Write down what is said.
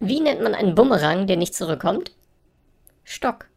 Wie nennt man einen Bumerang, der nicht zurückkommt? Stock.